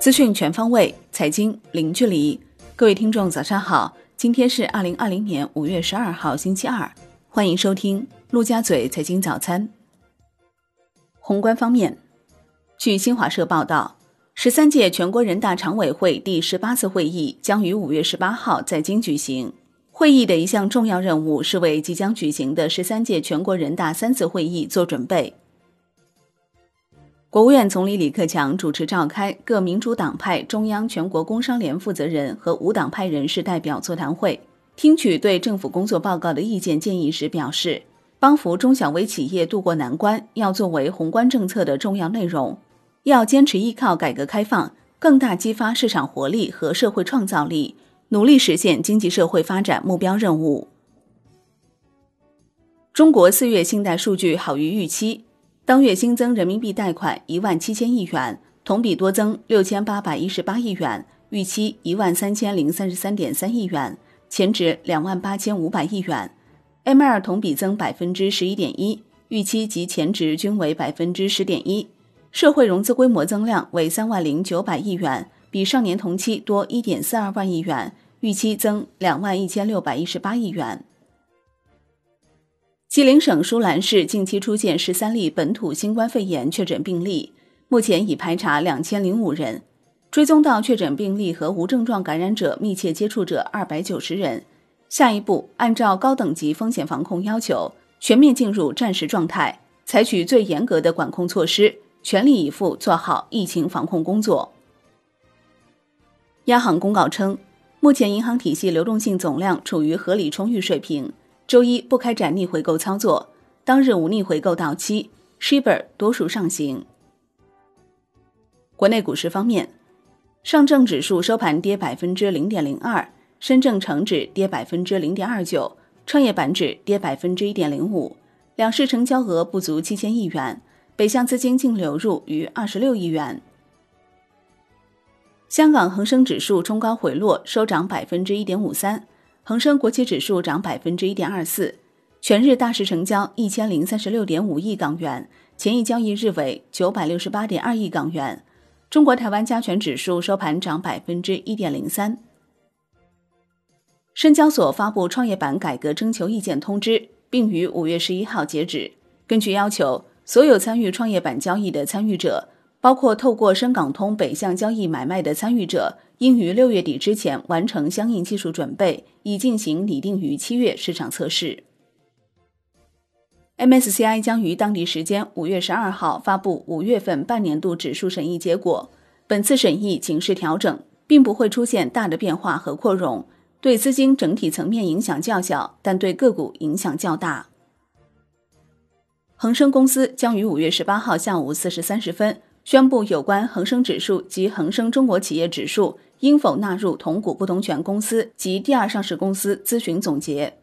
资讯全方位，财经零距离。各位听众，早上好！今天是二零二零年五月十二号，星期二。欢迎收听陆家嘴财经早餐。宏观方面，据新华社报道，十三届全国人大常委会第十八次会议将于五月十八号在京举行。会议的一项重要任务是为即将举行的十三届全国人大三次会议做准备。国务院总理李克强主持召开各民主党派中央全国工商联负责人和无党派人士代表座谈会。听取对政府工作报告的意见建议时表示，帮扶中小微企业渡过难关要作为宏观政策的重要内容，要坚持依靠改革开放，更大激发市场活力和社会创造力，努力实现经济社会发展目标任务。中国四月信贷数据好于预期，当月新增人民币贷款一万七千亿元，同比多增六千八百一十八亿元，预期一万三千零三十三点三亿元。前值两万八千五百亿元，M 二同比增百分之十一点一，预期及前值均为百分之十点一。社会融资规模增量为三万零九百亿元，比上年同期多一点四二万亿元，预期增两万一千六百一十八亿元。吉林省舒兰市近期出现十三例本土新冠肺炎确诊病例，目前已排查两千零五人。追踪到确诊病例和无症状感染者密切接触者二百九十人。下一步，按照高等级风险防控要求，全面进入战时状态，采取最严格的管控措施，全力以赴做好疫情防控工作。央行公告称，目前银行体系流动性总量处于合理充裕水平，周一不开展逆回购操作，当日无逆回购到期，Shibor 多数上行。国内股市方面。上证指数收盘跌百分之零点零二，深证成指跌百分之零点二九，创业板指跌百分之一点零五。两市成交额不足七千亿元，北向资金净流入逾二十六亿元。香港恒生指数冲高回落，收涨百分之一点五三，恒生国企指数涨百分之一点二四。全日大市成交一千零三十六点五亿港元，前一交易日为九百六十八点二亿港元。中国台湾加权指数收盘涨百分之一点零三。深交所发布创业板改革征求意见通知，并于五月十一号截止。根据要求，所有参与创业板交易的参与者，包括透过深港通北向交易买卖的参与者，应于六月底之前完成相应技术准备，以进行拟定于七月市场测试。MSCI 将于当地时间五月十二号发布五月份半年度指数审议结果。本次审议仅是调整，并不会出现大的变化和扩容，对资金整体层面影响较小，但对个股影响较大。恒生公司将于五月十八号下午四时三十分宣布有关恒生指数及恒生中国企业指数应否纳入同股不同权公司及第二上市公司咨询总结。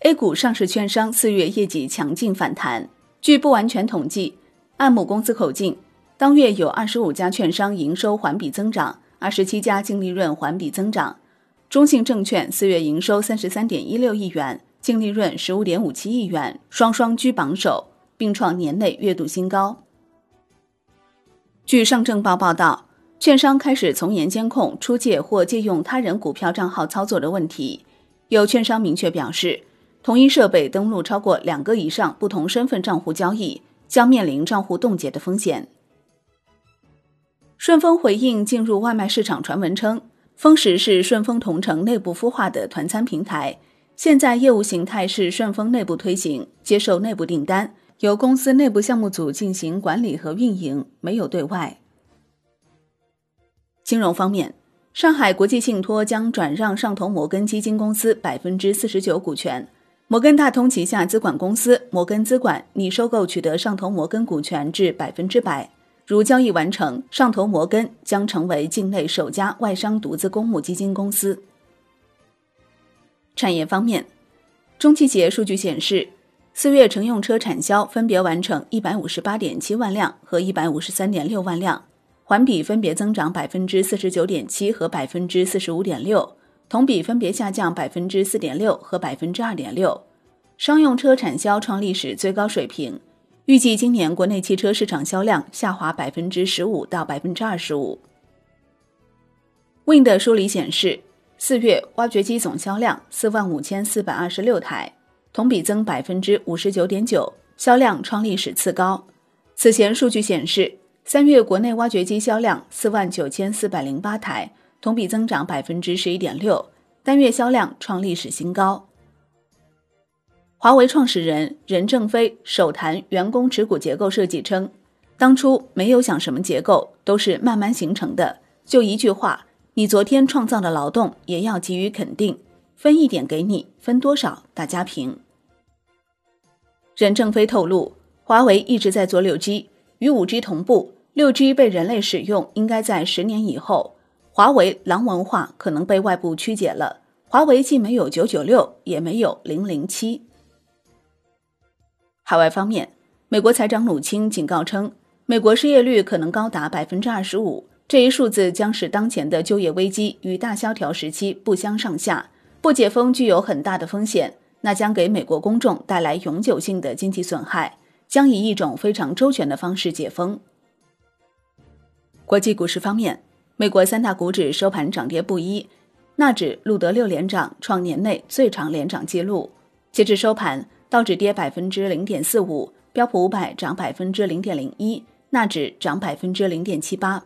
A 股上市券商四月业绩强劲反弹。据不完全统计，按母公司口径，当月有二十五家券商营收环比增长，二十七家净利润环比增长。中信证券四月营收三十三点一六亿元，净利润十五点五七亿元，双双居榜首，并创年内月度新高。据上证报报道，券商开始从严监控出借或借用他人股票账号操作的问题。有券商明确表示。同一设备登录超过两个以上不同身份账户交易，将面临账户冻结的风险。顺丰回应进入外卖市场传闻称，丰食是顺丰同城内部孵化的团餐平台，现在业务形态是顺丰内部推行，接受内部订单，由公司内部项目组进行管理和运营，没有对外。金融方面，上海国际信托将转让上投摩根基金公司百分之四十九股权。摩根大通旗下资管公司摩根资管拟收购取得上投摩根股权至百分之百，如交易完成，上投摩根将成为境内首家外商独资公募基金公司。产业方面，中汽协数据显示，四月乘用车产销分别完成一百五十八点七万辆和一百五十三点六万辆，环比分别增长百分之四十九点七和百分之四十五点六。同比分别下降百分之四点六和百分之二点六，商用车产销创历史最高水平。预计今年国内汽车市场销量下滑百分之十五到百分之二十五。Wind 的梳理显示，四月挖掘机总销量四万五千四百二十六台，同比增百分之五十九点九，销量创历史次高。此前数据显示，三月国内挖掘机销量四万九千四百零八台，同比增长百分之十一点六，单月销量创历史新高。华为创始人任正非首谈员工持股结构设计称，当初没有想什么结构，都是慢慢形成的。就一句话，你昨天创造的劳动也要给予肯定，分一点给你，分多少大家评。任正非透露，华为一直在做六 G，与五 G 同步，六 G 被人类使用应该在十年以后。华为狼文化可能被外部曲解了，华为既没有九九六，也没有零零七。海外方面，美国财长努钦警告称，美国失业率可能高达百分之二十五，这一数字将使当前的就业危机与大萧条时期不相上下。不解封具有很大的风险，那将给美国公众带来永久性的经济损害，将以一种非常周全的方式解封。国际股市方面，美国三大股指收盘涨跌不一，纳指录得六连涨，创年内最长连涨纪录。截至收盘。道指跌百分之零点四五，标普五百涨百分之零点零一，纳指涨百分之零点七八。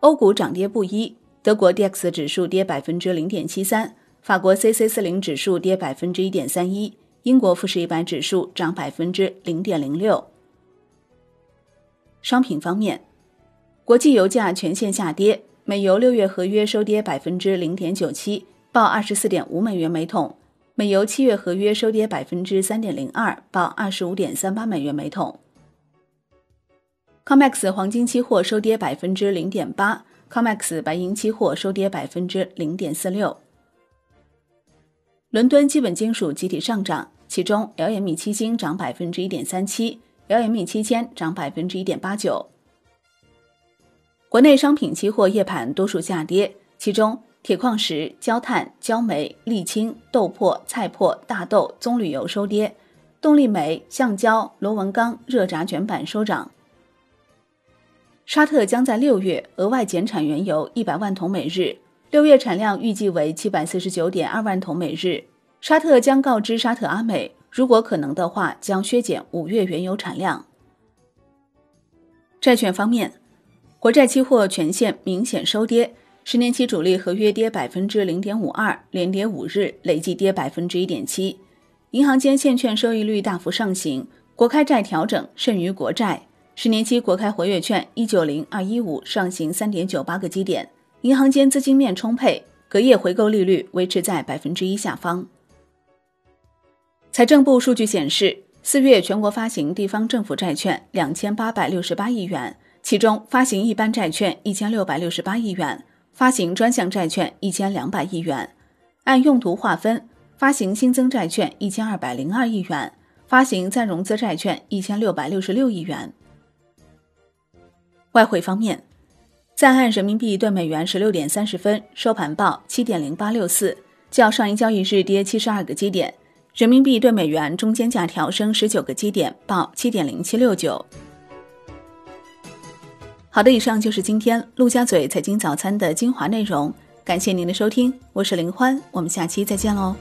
欧股涨跌不一，德国 D X 指数跌百分之零点七三，法国 C C 四零指数跌百分之一点三一，英国富时一百指数涨百分之零点零六。商品方面，国际油价全线下跌，美油六月合约收跌百分之零点九七，报二十四点五美元每桶。美油七月合约收跌百分之三点零二，报二十五点三八美元每桶。COMEX 黄金期货收跌百分之零点八，COMEX 白银期货收跌百分之零点四六。伦敦基本金属集体上涨，其中 LME 期金涨百分之一点三七，LME 期铅涨百分之一点八九。国内商品期货夜盘多数下跌，其中。铁矿石、焦炭、焦煤、沥青、豆粕、菜粕、大豆、棕榈油收跌，动力煤、橡胶、螺纹钢、热轧卷板收涨。沙特将在六月额外减产原油一百万桶每日，六月产量预计为七百四十九点二万桶每日。沙特将告知沙特阿美，如果可能的话，将削减五月原油产量。债券方面，国债期货全线明显收跌。十年期主力合约跌百分之零点五二，连跌五日，累计跌百分之一点七。银行间现券收益率大幅上行，国开债调整甚于国债。十年期国开活跃券一九零二一五上行三点九八个基点，银行间资金面充沛，隔夜回购利率维持在百分之一下方。财政部数据显示，四月全国发行地方政府债券两千八百六十八亿元，其中发行一般债券一千六百六十八亿元。发行专项债券一千两百亿元，按用途划分，发行新增债券一千二百零二亿元，发行再融资债券一千六百六十六亿元。外汇方面，在岸人民币兑美元十六点三十分收盘报七点零八六四，较上一交易日跌七十二个基点，人民币对美元中间价调升十九个基点，报七点零七六九。好的，以上就是今天陆家嘴财经早餐的精华内容，感谢您的收听，我是林欢，我们下期再见喽。